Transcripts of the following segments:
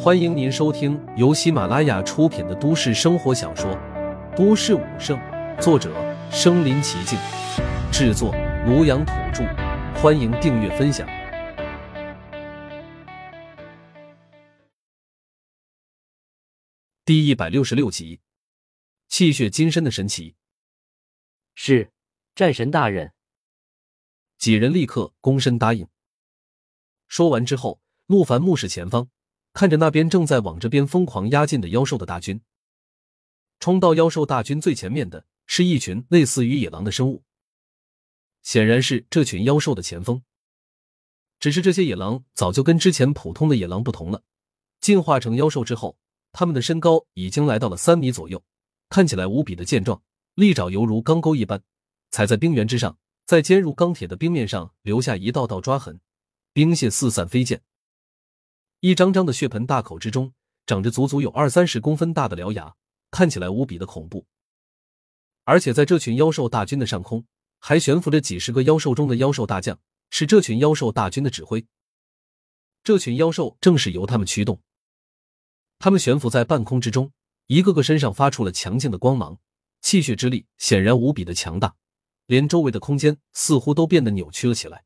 欢迎您收听由喜马拉雅出品的都市生活小说《都市武圣》，作者：身临其境，制作：庐阳土著。欢迎订阅分享。第一百六十六集，气血金身的神奇。是，战神大人。几人立刻躬身答应。说完之后，陆凡目视前方。看着那边正在往这边疯狂压进的妖兽的大军，冲到妖兽大军最前面的是一群类似于野狼的生物，显然是这群妖兽的前锋。只是这些野狼早就跟之前普通的野狼不同了，进化成妖兽之后，他们的身高已经来到了三米左右，看起来无比的健壮，利爪犹如钢钩一般，踩在冰原之上，在坚如钢铁的冰面上留下一道道抓痕，冰屑四散飞溅。一张张的血盆大口之中，长着足足有二三十公分大的獠牙，看起来无比的恐怖。而且在这群妖兽大军的上空，还悬浮着几十个妖兽中的妖兽大将，是这群妖兽大军的指挥。这群妖兽正是由他们驱动。他们悬浮在半空之中，一个个身上发出了强劲的光芒，气血之力显然无比的强大，连周围的空间似乎都变得扭曲了起来。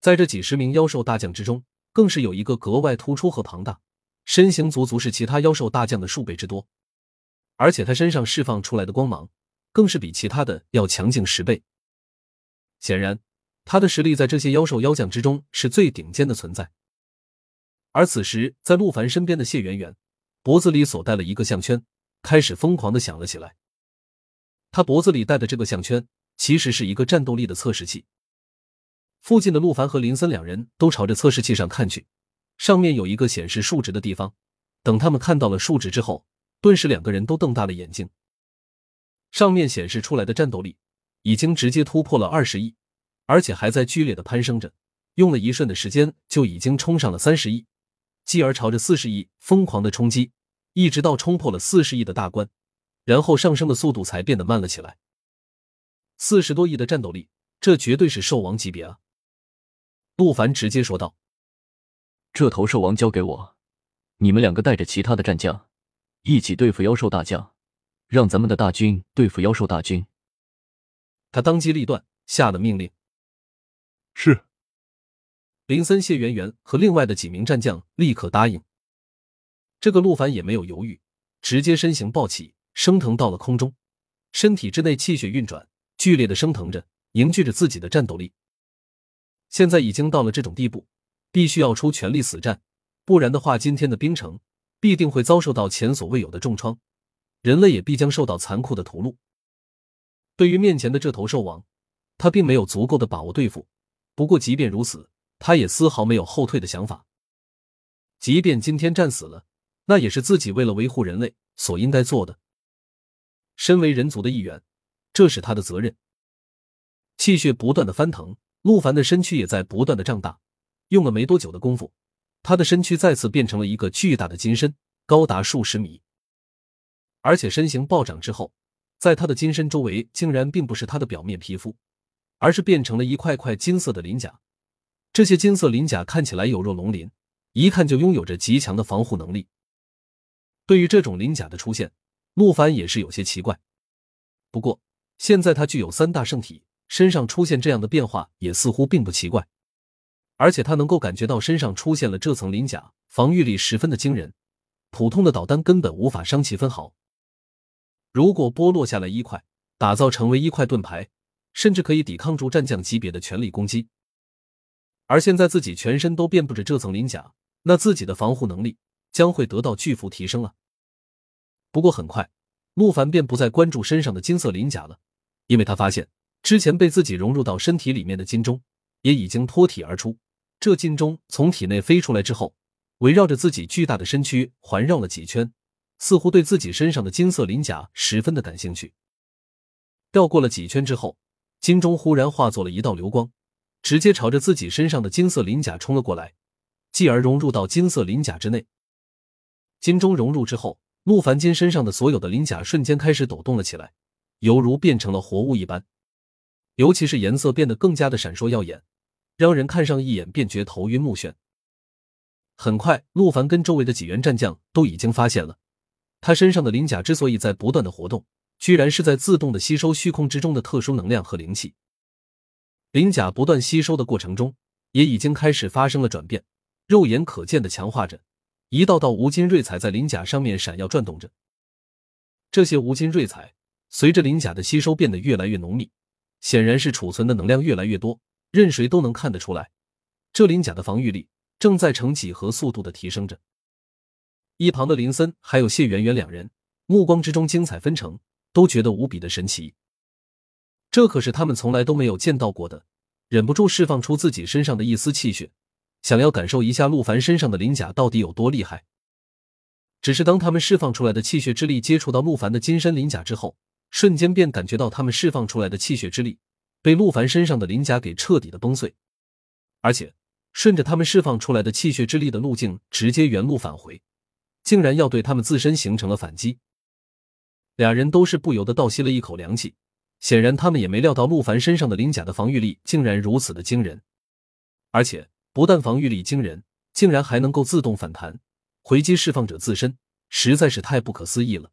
在这几十名妖兽大将之中，更是有一个格外突出和庞大，身形足足是其他妖兽大将的数倍之多，而且他身上释放出来的光芒，更是比其他的要强劲十倍。显然，他的实力在这些妖兽妖将之中是最顶尖的存在。而此时，在陆凡身边的谢圆圆，脖子里所戴了一个项圈，开始疯狂的响了起来。他脖子里戴的这个项圈，其实是一个战斗力的测试器。附近的陆凡和林森两人都朝着测试器上看去，上面有一个显示数值的地方。等他们看到了数值之后，顿时两个人都瞪大了眼睛。上面显示出来的战斗力已经直接突破了二十亿，而且还在剧烈的攀升着，用了一瞬的时间就已经冲上了三十亿，继而朝着四十亿疯狂的冲击，一直到冲破了四十亿的大关，然后上升的速度才变得慢了起来。四十多亿的战斗力，这绝对是兽王级别啊！陆凡直接说道：“这头兽王交给我，你们两个带着其他的战将，一起对付妖兽大将，让咱们的大军对付妖兽大军。”他当机立断下了命令。是。林森、谢圆圆和另外的几名战将立刻答应。这个陆凡也没有犹豫，直接身形暴起，升腾到了空中，身体之内气血运转，剧烈的升腾着，凝聚着自己的战斗力。现在已经到了这种地步，必须要出全力死战，不然的话，今天的冰城必定会遭受到前所未有的重创，人类也必将受到残酷的屠戮。对于面前的这头兽王，他并没有足够的把握对付。不过，即便如此，他也丝毫没有后退的想法。即便今天战死了，那也是自己为了维护人类所应该做的。身为人族的一员，这是他的责任。气血不断的翻腾。陆凡的身躯也在不断的胀大，用了没多久的功夫，他的身躯再次变成了一个巨大的金身，高达数十米。而且身形暴涨之后，在他的金身周围竟然并不是他的表面皮肤，而是变成了一块块金色的鳞甲。这些金色鳞甲看起来有若龙鳞，一看就拥有着极强的防护能力。对于这种鳞甲的出现，陆凡也是有些奇怪。不过现在他具有三大圣体。身上出现这样的变化也似乎并不奇怪，而且他能够感觉到身上出现了这层鳞甲，防御力十分的惊人，普通的导弹根本无法伤其分毫。如果剥落下来一块，打造成为一块盾牌，甚至可以抵抗住战将级别的全力攻击。而现在自己全身都遍布着这层鳞甲，那自己的防护能力将会得到巨幅提升啊！不过很快，陆凡便不再关注身上的金色鳞甲了，因为他发现。之前被自己融入到身体里面的金钟也已经脱体而出。这金钟从体内飞出来之后，围绕着自己巨大的身躯环绕了几圈，似乎对自己身上的金色鳞甲十分的感兴趣。绕过了几圈之后，金钟忽然化作了一道流光，直接朝着自己身上的金色鳞甲冲了过来，继而融入到金色鳞甲之内。金钟融入之后，陆凡金身上的所有的鳞甲瞬间开始抖动了起来，犹如变成了活物一般。尤其是颜色变得更加的闪烁耀眼，让人看上一眼便觉头晕目眩。很快，陆凡跟周围的几员战将都已经发现了，他身上的鳞甲之所以在不断的活动，居然是在自动的吸收虚空之中的特殊能量和灵气。鳞甲不断吸收的过程中，也已经开始发生了转变，肉眼可见的强化着，一道道无金瑞彩在鳞甲上面闪耀转动着。这些无金瑞彩随着鳞甲的吸收变得越来越浓密，显然是储存的能量越来越多，任谁都能看得出来，这鳞甲的防御力正在呈几何速度的提升着。一旁的林森还有谢圆圆两人，目光之中精彩纷呈，都觉得无比的神奇。这可是他们从来都没有见到过的，忍不住释放出自己身上的一丝气血，想要感受一下陆凡身上的鳞甲到底有多厉害。只是当他们释放出来的气血之力接触到陆凡的金身鳞甲之后，瞬间便感觉到他们释放出来的气血之力被陆凡身上的鳞甲给彻底的崩碎，而且顺着他们释放出来的气血之力的路径直接原路返回，竟然要对他们自身形成了反击。俩人都是不由得倒吸了一口凉气。显然，他们也没料到陆凡身上的鳞甲的防御力竟然如此的惊人，而且不但防御力惊人，竟然还能够自动反弹，回击释放者自身，实在是太不可思议了。